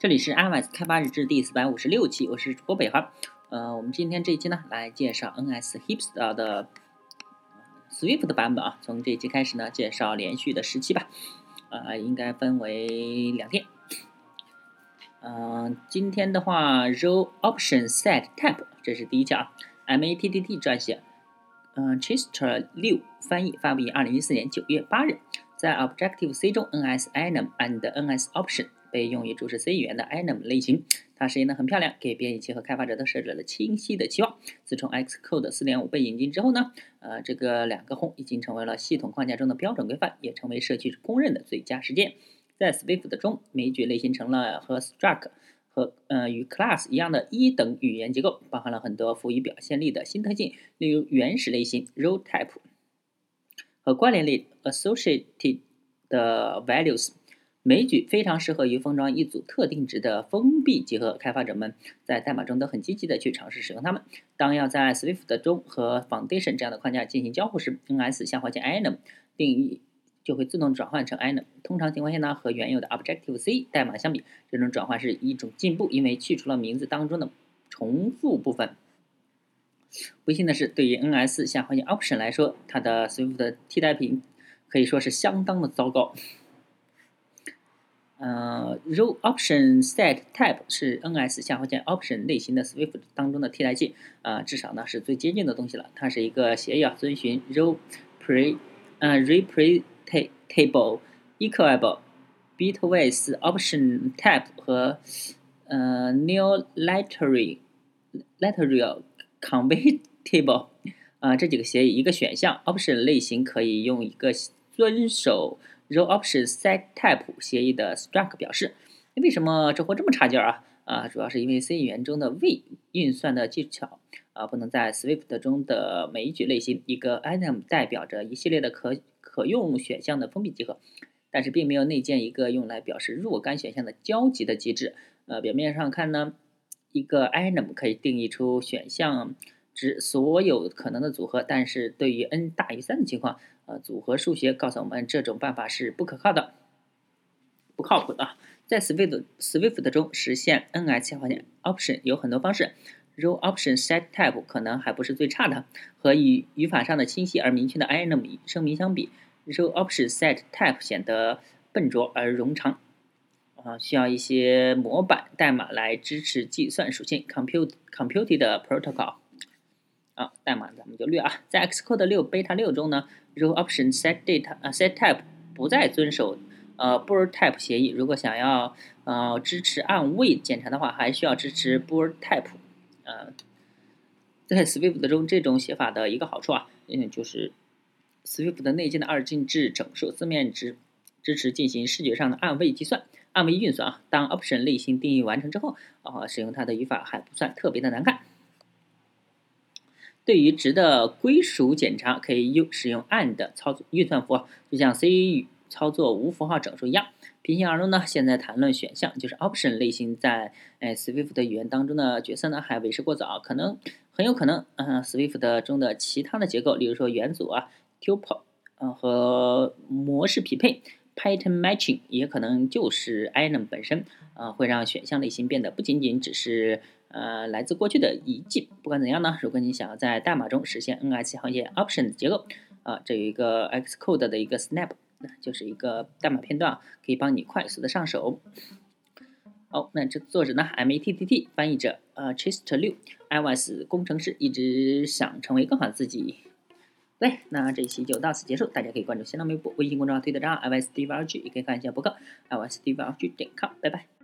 这里是 iOS 开发日志第四百五十六期，我是主播北航。呃，我们今天这一期呢，来介绍 NS Hipster 的 Swift 的版本啊。从这一期开始呢，介绍连续的十期吧。呃，应该分为两天。嗯，今天的话，Row Option Set Type，这是第一期啊。，M A T T T 撰写，嗯，Chester 六翻译，发布于二零一四年九月八日。在 Objective C 中，NS Enum and NS Option。被用于注释 C 语言的 enum 类型，它实现的很漂亮，给编译器和开发者都设置了清晰的期望。自从 Xcode 4.5被引进之后呢，呃，这个两个轰已经成为了系统框架中的标准规范，也成为社区公认的最佳实践。在 Swift 中，枚举类型成了和 Struct 和呃与 Class 一样的一等语言结构，包含了很多赋予表现力的新特性，例如原始类型 Role Type 和关联类 Associated 的 Values。枚举非常适合于封装一组特定值的封闭集合，开发者们在代码中都很积极的去尝试使用它们。当要在 Swift 中和 Foundation 这样的框架进行交互时，NS 下划线 enum 定义就会自动转换成 enum。通常情况下呢，和原有的 Objective C 代码相比，这种转换是一种进步，因为去除了名字当中的重复部分。不幸的是，对于 NS 下划线 Option 来说，它的 Swift 的替代品可以说是相当的糟糕。呃，row option set type 是 NS 下划线 option 类型的 Swift 当中的替代器，啊，至少呢是最接近的东西了。它是一个协议啊，遵循 row pre 呃 representable equable bitwise option type 和呃 new literary literal convertible 啊这几个协议一个选项 option 类型可以用一个遵守。Row option set type 协议的 struct 表示，为什么这货这么差劲儿啊？啊，主要是因为 C 语言中的 v 运算的技巧啊，不能在 Swift 中的每一举类型。一个 item 代表着一系列的可可用选项的封闭集合，但是并没有内建一个用来表示若干选项的交集的机制。呃，表面上看呢，一个 item 可以定义出选项。指所有可能的组合，但是对于 n 大于三的情况，呃，组合数学告诉我们这种办法是不可靠的，不靠谱的。在 Swift Swift 中实现 NS 下划线 Option 有很多方式，Row Option Set Type 可能还不是最差的。和语语法上的清晰而明确的 enum 声明相比，Row Option Set Type 显得笨拙而冗长，啊，需要一些模板代码来支持计算属性 Compute Computed Protocol。啊，代码咱们就略啊。在 Xcode 六 Beta 六中呢，Row Option Set Data 啊 Set Type 不再遵守呃 bool type 协议。如果想要呃支持按位检查的话，还需要支持 bool type。呃，在 Swift 中这种写法的一个好处啊，嗯，就是 Swift 的内建的二进制整数字面值支持进行视觉上的按位计算、按位运算啊。当 Option 类型定义完成之后，啊，使用它的语法还不算特别的难看。对于值的归属检查，可以用使用 and 操作运算符号，就像 C 语操作无符号整数一样。平心而论呢，现在谈论选项就是 option 类型在哎 Swift 语言当中的角色呢，还为时过早。可能很有可能，嗯，Swift 中的其他的结构，例如说元组啊、tuple 啊和模式匹配 pattern matching，也可能就是 item 本身啊，会让选项类型变得不仅仅只是。呃，来自过去的遗迹。不管怎样呢，如果你想要在代码中实现 NS 行业 option 的结构，啊，这有一个 Xcode 的一个 snap，那就是一个代码片段，可以帮你快速的上手。好，那这作者呢，M A T T T 翻译者，呃，Chester 六，iOS 工程师，一直想成为更好的自己。对，那这一期就到此结束，大家可以关注新浪微博、微信公众号、推特账号 iOS d v r g 也可以看一下博客 iOS d v r g 点 com，拜拜。